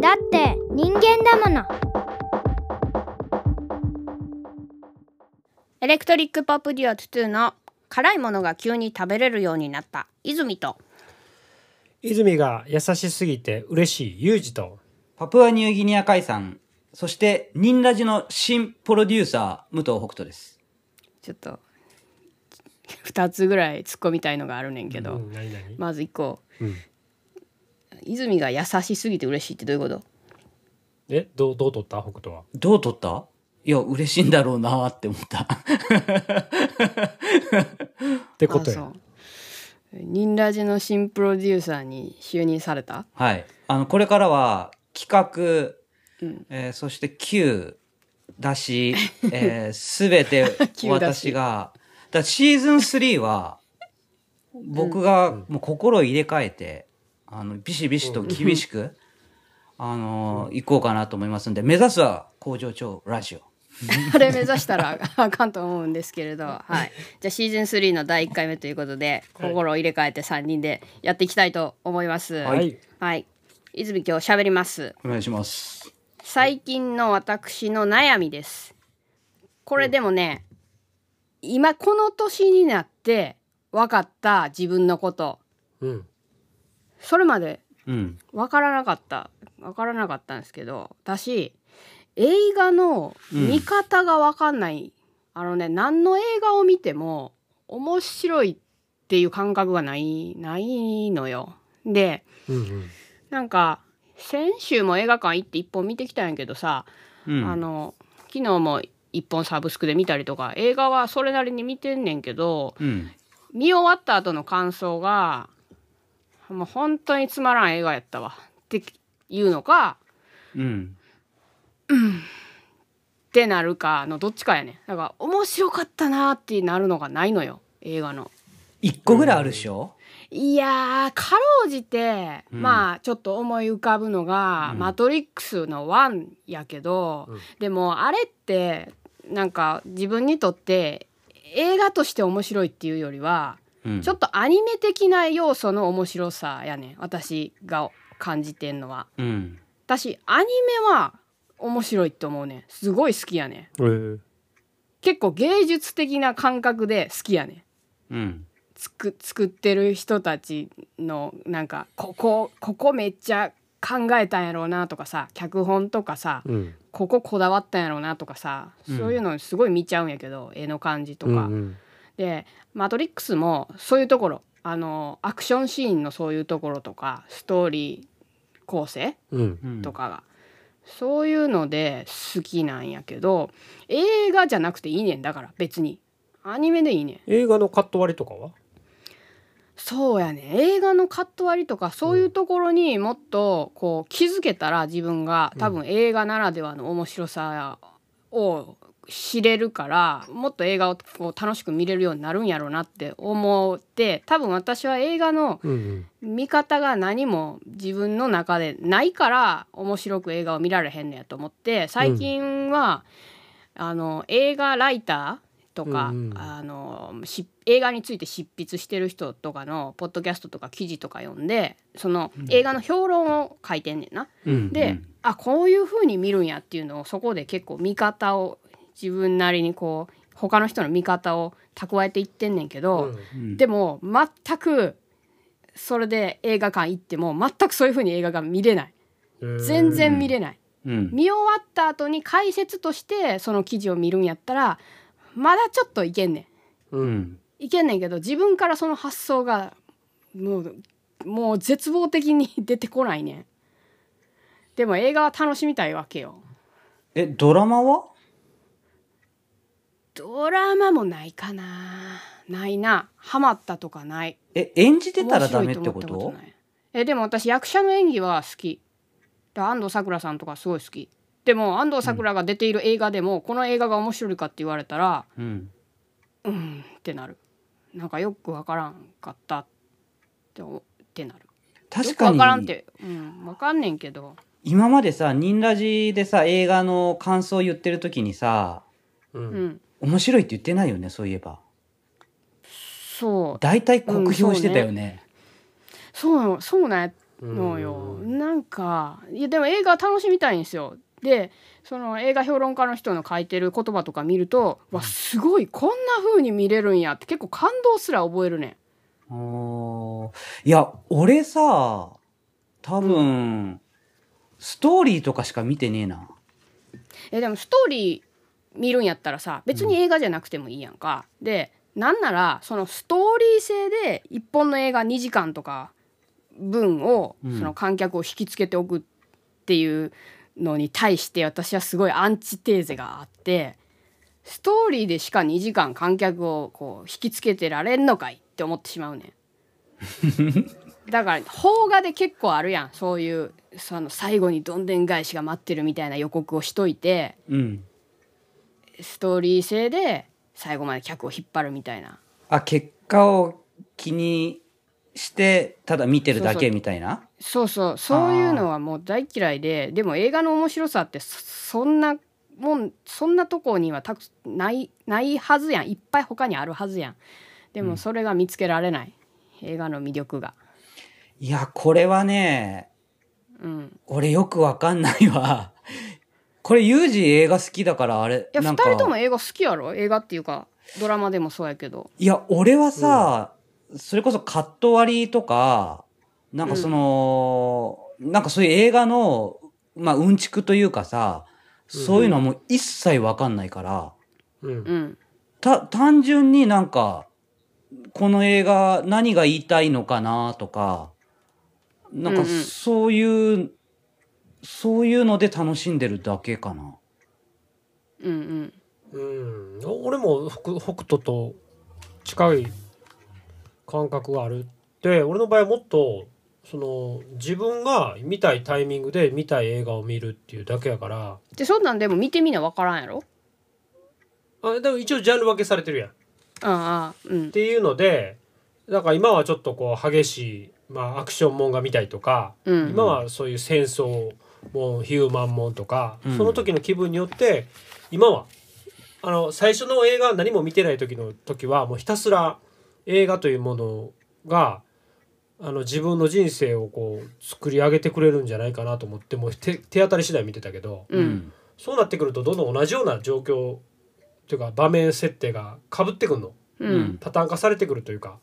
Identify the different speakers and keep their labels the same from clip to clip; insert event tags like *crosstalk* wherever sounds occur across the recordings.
Speaker 1: だって人間だもの。
Speaker 2: エレクトリックポップデュオ2の辛いものが急に食べれるようになった。泉と。
Speaker 3: 泉が優しすぎて嬉しいユージと。
Speaker 4: パプアニューギニア海産、そして、ニンラジの新プロデューサー、武藤北斗です。
Speaker 2: ちょっと2つぐらい突っ込みたいのがあるねんけど、
Speaker 3: うん、
Speaker 2: まず1個。
Speaker 3: うん、
Speaker 2: 泉が優しすぎて嬉しいってどういうこと？
Speaker 3: えどうどう取った？北斗は。
Speaker 4: どう撮った？いや、嬉しいんだろうなって思った。
Speaker 3: ってことや。
Speaker 2: ニンラジの新プロデューサーに就任された？
Speaker 4: はい。あの、これからは、企画、
Speaker 2: うん。
Speaker 4: えーそして Q だし、えすべて *laughs* 私が、だシーズン3は、僕がもう心を入れ替えて、あの、ビシビシと厳しく、あの、行こうかなと思いますんで、目指すは工場長ラジオ。*laughs*
Speaker 2: あれ目指したら *laughs* あかんと思うんですけれど、はい、じゃあシーズン3の第1回目ということで
Speaker 3: はい
Speaker 2: 心を入れ替えて3人でやっていきたいと思います。
Speaker 3: は
Speaker 2: はい、
Speaker 3: い
Speaker 2: 泉今日喋ります。
Speaker 4: お願いします。
Speaker 2: 最近の私の悩みです。これでもね、今この年になって分かった自分のこと、
Speaker 3: うん
Speaker 2: それまで
Speaker 4: うん。
Speaker 2: 分からなかった分からなかったんですけど私映画の見方が分かんない、あのね何の映画を見ても面白いっていう感覚がないないのよ。で
Speaker 3: うんうん
Speaker 2: なんか先週も映画館行って一本見てきたんやけどさ、
Speaker 4: うん。
Speaker 2: あの昨日も一本サブスクで見たりとか映画はそれなりに見てんねんけど
Speaker 4: うん。
Speaker 2: 見終わった後の感想がもう本当につまらん映画やったわ。っていうのか
Speaker 4: うん。
Speaker 2: ってなるかのどっちかやねん。だから面白かったなってなるのがないのよ映画の。
Speaker 4: 一個ぐらいあるでしょ？
Speaker 2: いやーかろうじて、
Speaker 4: うん。
Speaker 2: まあちょっと思い浮かぶのが「
Speaker 4: うん。
Speaker 2: マトリックス」の1やけど、
Speaker 3: うん。
Speaker 2: でもあれってなんか自分にとって映画として面白いっていうよりは、
Speaker 4: うん。
Speaker 2: ちょっとアニメ的な要素の面白さやねん私が感じてんのは。
Speaker 4: うん。
Speaker 2: 私アニメは面白いと思うねんすごい好きやねん
Speaker 3: えー
Speaker 2: 結構芸術的な感覚で好きやねん
Speaker 4: うん。
Speaker 2: つく作ってる人たちのなんかここここめっちゃ考えたんやろうなとかさ脚本とかさ
Speaker 3: うん
Speaker 2: こここだわったんやろうなとかさ、
Speaker 4: うん
Speaker 2: そういうのすごい見ちゃうんやけど絵の感じとか。
Speaker 3: うんうん
Speaker 2: で「マトリックス」もそういうところあのアクションシーンのそういうところとかストーリー構成
Speaker 3: うん。
Speaker 4: うん。
Speaker 2: とかが、そういうので好きなんやけど映画じゃなくていいねんだから別に。アニメでいいねん。
Speaker 3: 映画のカット割りとかは？
Speaker 2: そうやね映画のカット割りとかそういうところにもっとこう気づけたら自分が多分映画ならではの面白さを知れるからもっと映画をこう楽しく見れるようになるんやろうなって思って多分私は映画の
Speaker 3: うん
Speaker 2: 見方が何も自分の中でないから面白く映画を見られへんのやと思って最近は、あの映画ライターとか、
Speaker 3: うんうん
Speaker 2: あのし映画について執筆してる人とかのポッドキャストとか記事とか読んでその映画の評論を書いてんねんな。
Speaker 4: うん。
Speaker 2: で、あこういう風に見るんやっていうのをそこで結構見方を自分なりにこう他の人の見方を蓄えていってんねんけど。
Speaker 4: うん、
Speaker 2: でも全くそれで映画館行っても全くそういう風に映画が見れない。
Speaker 3: うん。
Speaker 2: 全然見れない、
Speaker 4: うん。
Speaker 2: 見終わった後に解説としてその記事を見るんやったらまだちょっといけんね
Speaker 3: う
Speaker 4: うんん。
Speaker 2: ん。いけんねんけど自分からその発想がもうもう絶望的に出てこないねん。でも映画は楽しみたいわけよ。
Speaker 4: え、ドラマは？
Speaker 2: ドラマもないかな。ないな。ハマったとかない。
Speaker 4: え、演じてたらダメって
Speaker 2: 面
Speaker 4: こと？
Speaker 2: 白い思ったない。えでも私役者の演技は好き。安藤サクラさんとかすごい好き。でも安藤サクラが出ている映画でも、この映画が面白いかって言われたら
Speaker 4: うん。
Speaker 2: うんってなる。なんかよくわからんかったっておってなる。
Speaker 4: 確か
Speaker 2: よくわからんっ
Speaker 4: に、
Speaker 2: てうんわかんねんけど。
Speaker 4: 今までさ、ニンラジでさ、映画の感想を言ってる時にさ、
Speaker 3: う
Speaker 2: うんん
Speaker 4: 面白いって言ってないよね、そういえば。
Speaker 2: そう。
Speaker 4: 大体酷評してたよね。
Speaker 2: そうそうなんやっのよ、なんかいやでも映画楽しみたいんですよ。でその映画評論家の人の書いてる言葉とか見ると、わすごいこんな風に見れるんやって結構感動すら覚えるね。
Speaker 4: おー。いや、俺さ、多分、ストーリーとかしか見てねえな。
Speaker 2: えでもストーリー見るんやったらさ別に映画じゃなくてもいいやんか、でなんならそのストーリー性で一本の映画2時間とか分を
Speaker 4: うん。
Speaker 2: その観客を引きつけておくっていうのに対して私はすごいアンチテーゼがあってストーリーでしか2時間観客をこう引きつけてられんのかいって思ってしまうねん。*laughs* だから邦画で結構あるやん。そういうその最後にどんでん返しが待ってるみたいな予告をしといて
Speaker 4: うん。
Speaker 2: ストーリー性で最後まで客を引っ張るみたいな。
Speaker 4: あ、結果を気にして、ただ見てるだけみたいな？
Speaker 2: そうそう。そういうのはもう大嫌いででも映画の面白さってそそんなもんそんなとこにはたくないないはずやん。いっぱい他にあるはずやん。でもそれが見つけられない、映画の魅力が。
Speaker 4: いや、これはね、
Speaker 2: うん。
Speaker 4: 俺よくわかんないわ。これ、ユージ映画好きだから、あれ、
Speaker 2: いや2
Speaker 4: なんか。
Speaker 2: 人とも映画好きやろ？映画っていうかドラマでもそうやけど。
Speaker 4: いや、俺はさ、それこそカット割りとか、なんかその、なんかそういう映画の、まあ、うんちくというかさ、そういうのはもう一切わかんないから、
Speaker 3: うん。
Speaker 2: うん。
Speaker 4: た、単純になんか、この映画何が言いたいのかなとか、なんか
Speaker 2: うんうん。
Speaker 4: そういう、そういうので楽しんでるだけかな。
Speaker 2: うんうん。
Speaker 3: うん、俺も北北斗と近い感覚がある。って俺の場合はもっとその自分が見たいタイミングで見たい映画を見るっていうだけやから。
Speaker 2: でそんなんでも見てみな分からんやろ？
Speaker 3: あでも一応ジャンル分けされてるやん。っ
Speaker 2: ああうん。
Speaker 3: ていうのでだから今はちょっとこう激しい、まあ、アクションもんが見たいとか、
Speaker 2: うん。
Speaker 3: 今はそういう戦争もんヒューマンもんとか、
Speaker 4: うん。
Speaker 3: その時の気分によって今はあの最初の映画何も見てない時の時はもうひたすら映画というものがあの自分の人生をこう作り上げてくれるんじゃないかなと思ってもう手手当たり次第見てたけど、
Speaker 2: うん。
Speaker 3: そうなってくるとどんどん同じような状況というか場面設定がかぶってくるの。
Speaker 2: う
Speaker 4: うん。ん
Speaker 3: 多端化されてくるというか。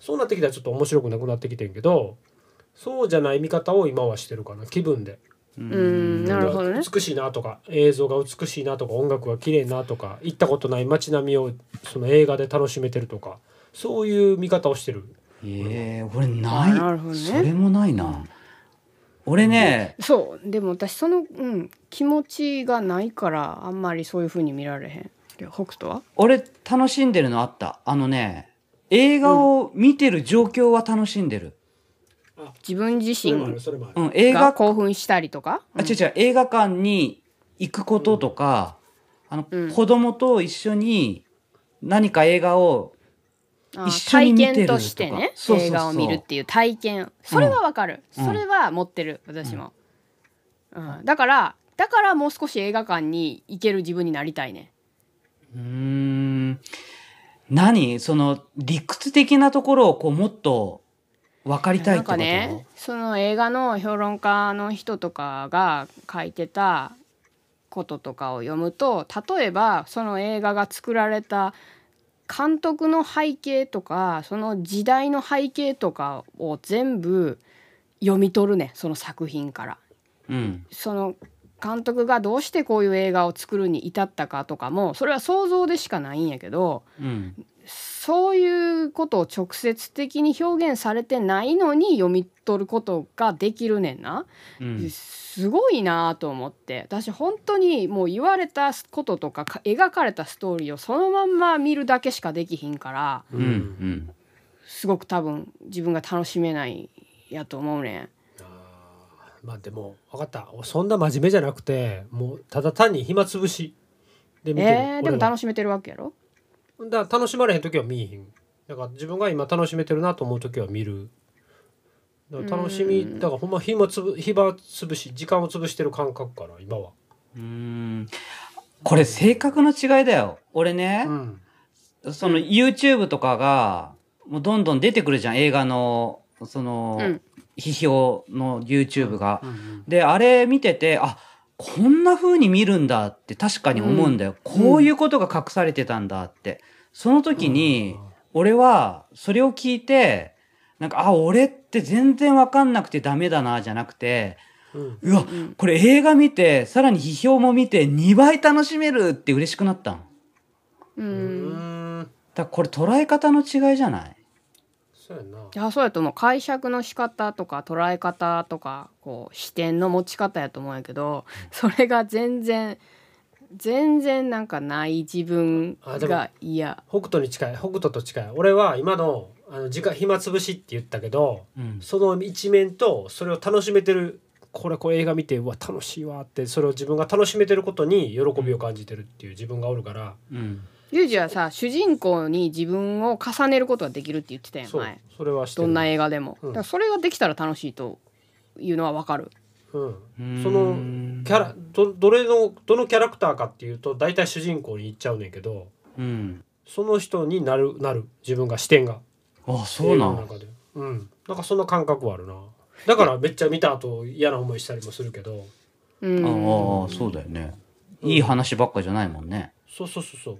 Speaker 3: そうなってきたらちょっと面白くなくなってきてんけどそうじゃない見方を今はしてるかな気分で。
Speaker 2: うんなるほどね
Speaker 3: 美しいなとか映像が美しいなとか音楽が綺麗なとか行ったことない街並みをその映画で楽しめてるとかそういう見方をしてる。
Speaker 4: ええ俺ない。
Speaker 2: なるほどね
Speaker 4: それもないな。俺ね、
Speaker 2: そうでも私その、うん、気持ちがないからあんまりそういう風に見られへんいや北斗は？
Speaker 4: 俺楽しんでるのあった。あのね、映画を見てる状況は楽しんでる。
Speaker 2: 自分自身。
Speaker 4: うん、映
Speaker 2: が
Speaker 4: 画、
Speaker 2: 興奮したりとか、
Speaker 4: あ、違う違う、映画館に行くこととか、あの、
Speaker 2: うん
Speaker 4: 子供と一緒に何か映画を、
Speaker 2: あ
Speaker 4: 一緒に見てる
Speaker 2: 体験としてね映画を見るっていう体験。それはわかる、
Speaker 4: うん。
Speaker 2: それは持ってる私も、うん。だからだからもう少し映画館に行ける自分になりたいね。
Speaker 4: うーん、何？その理屈的なところをこうもっと分かりたい
Speaker 2: なんかねその映画の評論家の人とかが書いてたこととかを読むと例えばその映画が作られた監督の背景とかその時代の背景とかを全部読み取るねその作品から。
Speaker 4: うん。
Speaker 2: その監督がどうしてこういう映画を作るに至ったかとかもそれは想像でしかないんやけど
Speaker 4: うん。
Speaker 2: そういうことを直接的に表現されてないのに読み取ることができるねんな。
Speaker 4: うん。
Speaker 2: すごいなと思って私本当にもう言われたこととかか描かれたストーリーをそのまんま見るだけしかできひんから
Speaker 4: うん。うん。
Speaker 2: すごく多分自分が楽しめないやと思うねん。
Speaker 3: まあでも分かったそんな真面目じゃなくてもうただ単に暇つぶしで見てる、
Speaker 2: えー、でも楽しめてるわけやろ？
Speaker 3: だから楽しまれへん時は見えへん。だから自分が今楽しめてるなと思う時は見る。だから楽しみだからほんま暇つぶ暇つぶし時間を潰してる感覚かな今は。
Speaker 4: うーん。これ性格の違いだよ。俺ね、
Speaker 3: うん。
Speaker 4: その YouTube とかが、もうどんどん出てくるじゃん、映画の、その、
Speaker 2: うん。
Speaker 4: 批評の YouTube が。
Speaker 3: うんうん。
Speaker 4: で、あれ見てて、あ、こんな風に見るんだって確かに思うんだよ。こういうことが隠されてたんだって。その時に、俺はそれを聞いて、なんか、あ、俺って全然わかんなくてダメだな、じゃなくて、
Speaker 3: うん。
Speaker 4: うわ、これ映画見て、さらに批評も見て、2倍楽しめるって嬉しくなったの。だか
Speaker 2: う
Speaker 3: うん。ん
Speaker 4: らこれ捉え方の違いじゃない？
Speaker 3: そうやな。い
Speaker 2: やそうやと思う。解釈の仕方とか捉え方とかこう視点の持ち方やと思うんやけどそれが全然全然なんかない自分が嫌。
Speaker 3: 北斗に近い。北斗と近い。俺は今のあの時間暇つぶしって言ったけど
Speaker 4: うん。
Speaker 3: その一面とそれを楽しめてるこれこれ映画見てうわ楽しいわってそれを自分が楽しめてることに喜びを感じてるっていう自分がおるから、
Speaker 4: うん。
Speaker 2: ユージはさ主人公に自分を重ねることができるって言ってたやん
Speaker 3: そう
Speaker 2: 前。
Speaker 3: それはしてる。
Speaker 2: どんな映画でも、
Speaker 3: うん。
Speaker 2: だからそれができたら楽しいというのはわかる。
Speaker 3: うん。
Speaker 4: うん。
Speaker 3: そのキャラどどれのどのキャラクターかっていうと大体主人公に行っちゃうねんけど
Speaker 4: うん。
Speaker 3: その人になるなる。自分が視点が。
Speaker 4: あ、そうなの
Speaker 3: 映画の中で。うん。なんかそんな感覚はあるな。だからめっちゃ見た後嫌な思いしたりもするけど。
Speaker 2: うん。
Speaker 4: ああ、そうだよね。いい話ばっかじゃないもんね。
Speaker 3: そうそうそうそう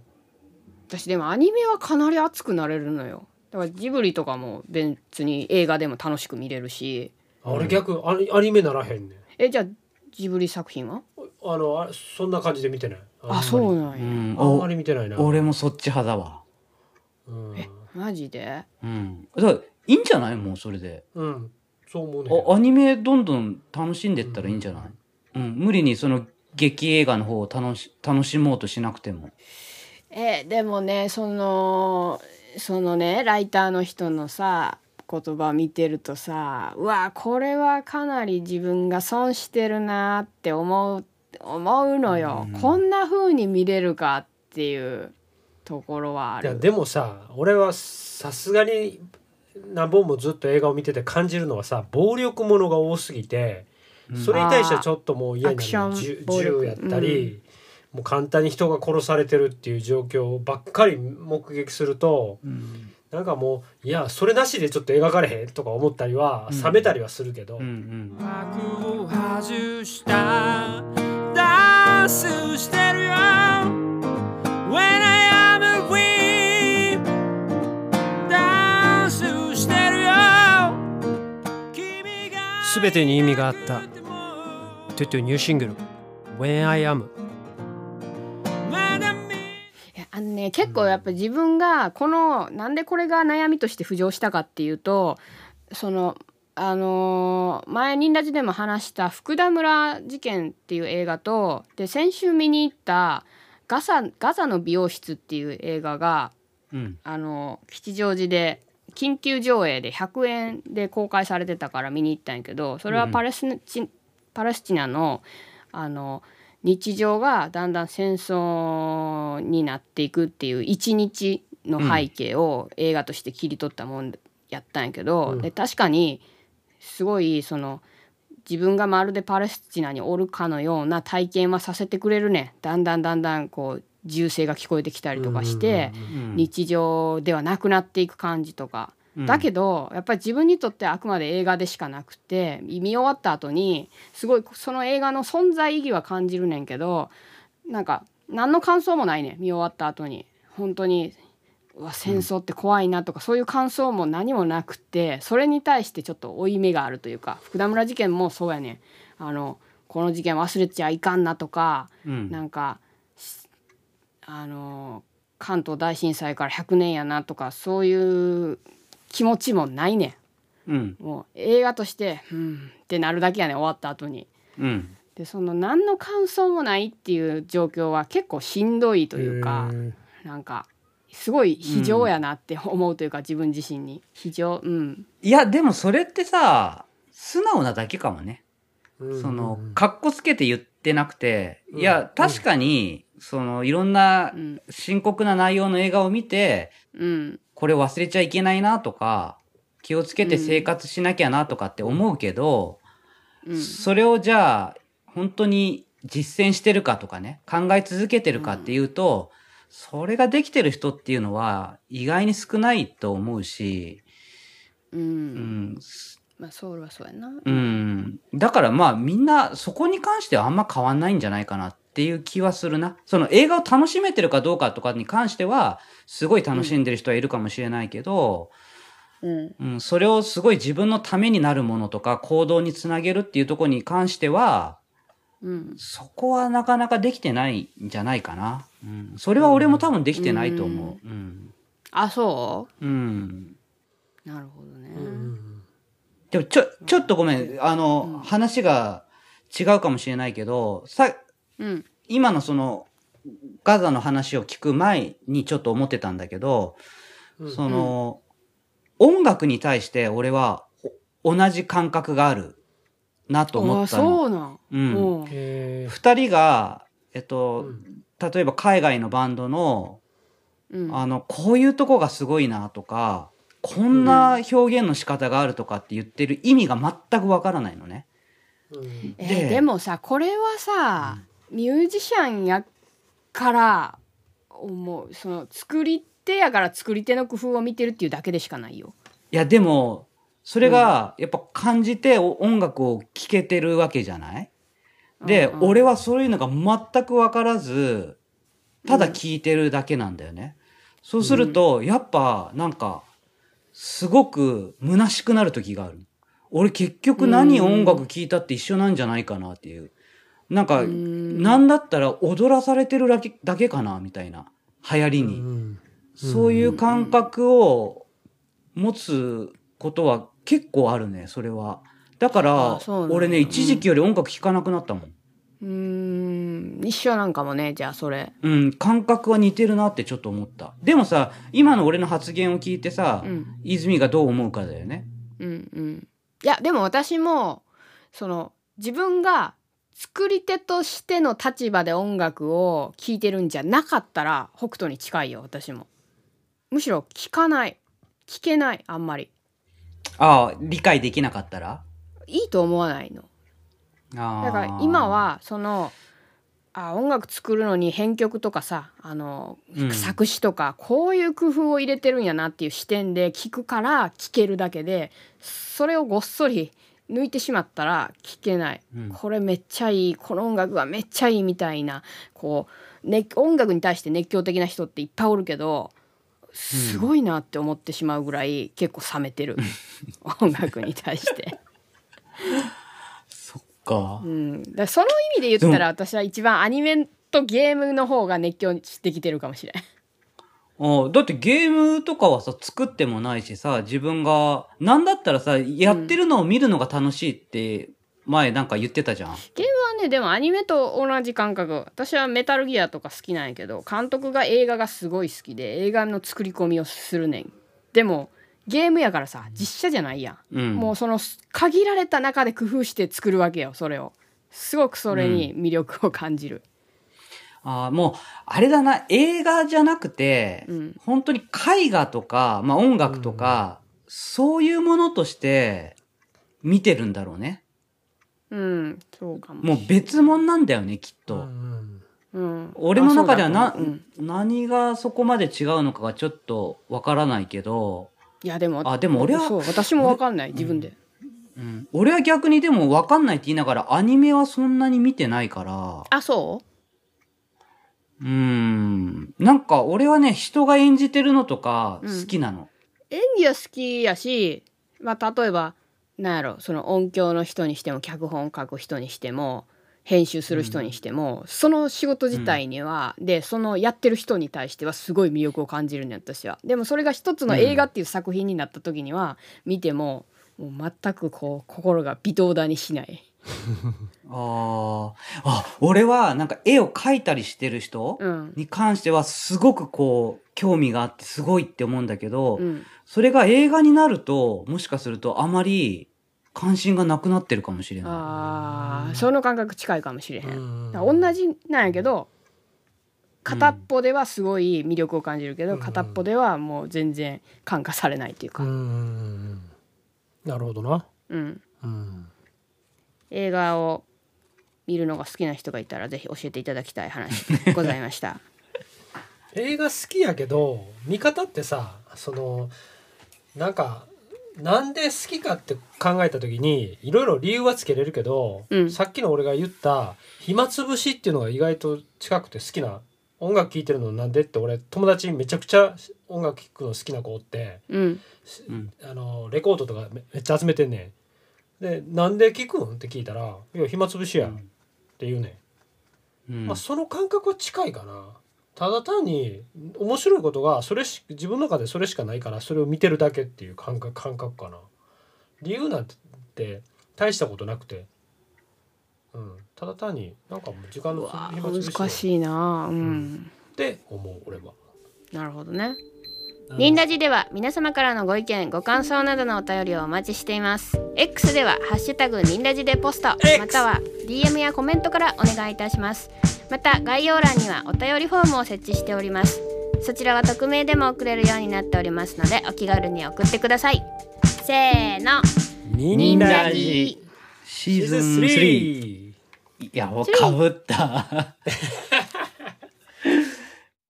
Speaker 2: 私でもアニメはかなり熱くなれるのよ。だからジブリとかも別に映画でも楽しく見れるし。
Speaker 3: あ俺逆アニアニメならへんねん。
Speaker 2: えじゃあジブリ作品は？
Speaker 3: あのあそんな感じで見てない。
Speaker 2: あ
Speaker 3: り。
Speaker 2: そうなんや、
Speaker 4: うん。
Speaker 3: あんま
Speaker 4: お
Speaker 3: り見てないな。
Speaker 4: 俺もそっち派だわ。
Speaker 3: うん、
Speaker 2: マジで？
Speaker 4: うん。だから、いいんじゃない？もうそれで。
Speaker 3: うん、そう思うね
Speaker 4: アニメどんどん楽しんでったらいいんじゃない、うん、無理にその劇映画の方を楽し楽しもうとしなくても。
Speaker 2: えでもねそのそのねライターの人のさ言葉見てるとさうわこれはかなり自分が損してるなって思う思うのよ、こんな風に見れるかっていうところはある。
Speaker 3: いやでもさ俺はさすがに何本もずっと映画を見てて感じるのはさ暴力ものが多すぎてそれに対してはちょっともう嫌になる
Speaker 2: アクション
Speaker 3: 銃
Speaker 2: 暴力
Speaker 3: 銃やったり、もう簡単に人が殺されてるっていう状況ばっかり目撃するとなんかもういやそれなしでちょっと描かれへんとか思ったりは冷めたりはするけど、
Speaker 4: うんうん。
Speaker 5: 外したダンスしてるよ。When I am a queen ダンスしてるよ。君が
Speaker 3: 全てに意味があった。トゥトゥニューシングル「When I Am
Speaker 2: ね結構やっぱ自分がこのなんでこれが悩みとして浮上したかっていうとそのあのー前ニンラジでも話した福田村事件っていう映画とで先週見に行ったガザガザの美容室っていう映画が
Speaker 4: うん。
Speaker 2: あの吉祥寺で緊急上映で100円で公開されてたから見に行ったんやけどそれはパレスチ,、パレスチナのあの日常がだんだん戦争になっていくっていう一日の背景を映画として切り取ったもんやったんやけど、
Speaker 3: うん。
Speaker 2: で確かにすごいその自分がまるでパレスチナにおるかのような体験はさせてくれるね。だんだんだんだんこう銃声が聞こえてきたりとかして。
Speaker 4: うん。
Speaker 2: 日常ではなくなっていく感じとか、
Speaker 4: うん。
Speaker 2: だけどやっぱり自分にとってあくまで映画でしかなくて見終わった後にすごいその映画の存在意義は感じるねんけどなんか何の感想もないね見終わった後に。本当にうわ戦争って怖いなとか、そういう感想も何もなくてそれに対してちょっと負い目があるというか福田村事件もそうやねん。あのこの事件忘れちゃいかんなとか
Speaker 4: うん。
Speaker 2: なんかしあの関東大震災から100年やなとかそういう気持ちもないね
Speaker 4: うん。
Speaker 2: んもう映画としてうんってなるだけやねん終わった後に。
Speaker 4: うん。
Speaker 2: でその何の感想もないっていう状況は結構しんどいというかなんかすごい非常やなって思うというか、自分自身に。非常うん。
Speaker 4: いやでもそれってさ素直なだけかもね。
Speaker 3: うん。
Speaker 4: そのかっこつけて言ってなくて、
Speaker 3: うん。
Speaker 4: いや確かにそのいろんな
Speaker 2: うん
Speaker 4: 深刻な内容の映画を見て
Speaker 2: うん
Speaker 4: これ忘れちゃいけないなとか気をつけて生活しなきゃなとかって思うけど、
Speaker 2: うん
Speaker 4: それをじゃあ本当に実践してるかとかね考え続けてるかっていうと、それができてる人っていうのは意外に少ないと思うし、
Speaker 2: う
Speaker 4: うん。ん、
Speaker 2: まあソウルはそうやな。
Speaker 4: うん。だからまあみんなそこに関してはあんま変わんないんじゃないかなっていう気はするな。その映画を楽しめてるかどうかとかに関しては、すごい楽しんでる人はいるかもしれないけど、
Speaker 2: うん
Speaker 4: うん、それをすごい自分のためになるものとか行動につなげるっていうところに関しては、
Speaker 2: うん
Speaker 4: そこはなかなかできてないんじゃないかな。うん。それは俺も多分できてないと思う。うん。
Speaker 2: あそ
Speaker 4: う？ん。
Speaker 2: うなるほどね、
Speaker 3: うん
Speaker 4: でもちょ、ちょっとごめん。あの、話が違うかもしれないけど、さ、
Speaker 2: うん。
Speaker 4: 今のその、ガザの話を聞く前にちょっと思ってたんだけど、その、音楽に対して俺はお同じ感覚があるなと思
Speaker 2: あ
Speaker 4: ったの。
Speaker 2: そうなん。
Speaker 4: うん。二人が、えっと、
Speaker 3: うん。
Speaker 4: 例えば海外のバンドの、
Speaker 2: うん。
Speaker 4: あの、こういうとこがすごいなとか、こんな表現の仕方があるとかって言ってる意味が全くわからないのね。
Speaker 3: うん。
Speaker 2: え
Speaker 4: で
Speaker 2: でもさこれはさ、ミュージシャンやから思うその作り手やから作り手の工夫を見てるっていうだけでしかないよ。
Speaker 4: いや、でも、それが、やっぱ感じてお音楽を聴けてるわけじゃない？で、
Speaker 2: うんうん
Speaker 4: 俺はそういうのが全くわからず、ただ聴いてるだけなんだよね。そうすると、やっぱ、なんか、すごく虚しくなる時がある。俺結局何音楽聴いたって一緒なんじゃないかなっていう。なんか、
Speaker 2: ん
Speaker 4: なんだったら踊らされてるだけだけかなみたいな。流行りに。
Speaker 3: うん
Speaker 4: そういう感覚を持つことは結構あるね、それは。だから俺ね、一時期より音楽聴かなくなったもん。
Speaker 2: うーん一緒なんかもねじゃあそれ。
Speaker 4: うん、感覚は似てるなってちょっと思った。でもさ、今の俺の発言を聞いてさ、
Speaker 2: うん
Speaker 4: 泉がどう思うかだよね。
Speaker 2: うんうん。いやでも私もその自分が作り手としての立場で音楽を聴いてるんじゃなかったら北斗に近いよ私も。むしろ聴かない。聴けないあんまり。
Speaker 4: ああ、理解できなかったら？
Speaker 2: いいと思わないの。だから今、はそのあ音楽作るのに編曲とかさあの、
Speaker 4: うん。
Speaker 2: 作詞とかこういう工夫を入れてるんやなっていう視点で聞くから聞けるだけでそれをごっそり抜いてしまったら聞けない、
Speaker 4: うん。
Speaker 2: これめっちゃいい。この音楽はめっちゃいいみたいな。こう、ね、音楽に対して熱狂的な人っていっぱいおるけどすごいなって思ってしまうぐらい結構冷めてる。音楽に対して。
Speaker 4: そっか。
Speaker 2: う。ん、だその意味で言ったら私は一番アニメとゲームの方が熱狂してきてるかもしれん。
Speaker 4: ああだってゲームとかはさ、作ってもないしさ、自分が、なんだったらさ、やってるのを見るのが楽しいって、前なんか言ってたじゃん。
Speaker 2: ゲームはねでもアニメと同じ感覚。私はメタルギアとか好きなんやけど監督が映画がすごい好きで映画の作り込みをするねん。でもゲームやからさ実写じゃないやん、
Speaker 4: うん。
Speaker 2: もうその限られた中で工夫して作るわけよそれを。すごくそれに魅力を感じる、
Speaker 4: ああ、もう、あれだな、映画じゃなくて、
Speaker 2: うん。
Speaker 4: 本当に絵画とか、まあ音楽とか、そういうものとして見てるんだろうね。
Speaker 2: うん、そうかも。
Speaker 4: もう別物なんだよね、きっ
Speaker 3: う
Speaker 4: と。
Speaker 3: ん
Speaker 2: うん、
Speaker 4: 俺の中ではな、
Speaker 2: うん。
Speaker 4: 何がそこまで違うのかがちょっとわからないけど、
Speaker 2: いやでも
Speaker 4: あでも俺は
Speaker 2: そう私も分かんない自分で、
Speaker 4: うん、俺は逆にでもわかんないって言いながらアニメはそんなに見てないから、
Speaker 2: あそう？
Speaker 4: ーん、なんか俺はね、人が演じてるのとか好きなの。
Speaker 2: 演技は好きやし、まあ、例えばなんやろその音響の人にしても脚本書く人にしても編集する人にしても、その仕事自体には、でそのやってる人に対してはすごい魅力を感じるね私は。でもそれが一つの映画っていう作品になった時には、見てももう全くこう心が微動だにしない。*laughs*
Speaker 4: あー。あ、俺はなんか絵を描いたりしてる人
Speaker 2: うん。
Speaker 4: に関してはすごくこう、興味があってすごいって思うんだけど、
Speaker 2: うん、
Speaker 4: それが映画になると、もしかするとあまり関心がなくなってるかもしれない。
Speaker 2: あー。その感覚近いかもしれへん。
Speaker 3: うん。
Speaker 2: 同じなんやけど片っぽではすごい魅力を感じるけど、片っぽではもう全然感化されないっていうか、
Speaker 3: うんうん。なるほどな。
Speaker 2: うん、
Speaker 3: うん
Speaker 2: 映画を見るのが好きな人がいたらぜひ教えていただきたい話でございました。*laughs*
Speaker 3: 映画好きやけど見方ってさそのなんかなんで好きかって考えた時にいろいろ理由はつけれるけど、
Speaker 2: うん
Speaker 3: さっきの俺が言った暇つぶしっていうのが意外と近くて好きな音楽聴いてるのなんでって俺友達にめちゃくちゃ音楽聴くの好きな子おって
Speaker 2: うん
Speaker 4: うん
Speaker 3: あのレコードとかめめっちゃ集めてんねん。でなんで聴くん？って聞いたら「いや暇つぶしや」って言うねん。
Speaker 4: うん。
Speaker 3: まあ、その感覚は近いかな。ただ単に面白いことがそれし自分の中でそれしかないからそれを見てるだけっていう感覚感覚かな。理由なんて大したことなくて、うん、ただ単になんかもう時間の暇つぶし
Speaker 2: 難しいなうん、
Speaker 3: って思う俺は。
Speaker 2: なるほどねニンラジでは皆様からのご意見ご感想などのお便りをお待ちしています。X では「ハッシュタグニンラジでポスト」または DM やコメントからお願いいたします。また概要欄にはお便りフォームを設置しております。そちらは匿名でも送れるようになっておりますのでお気軽に送ってください。せーの。
Speaker 3: ニ
Speaker 2: ンラジ。
Speaker 4: シーズン
Speaker 3: シーズン
Speaker 4: 3
Speaker 3: 3
Speaker 4: いやもうかぶった *laughs*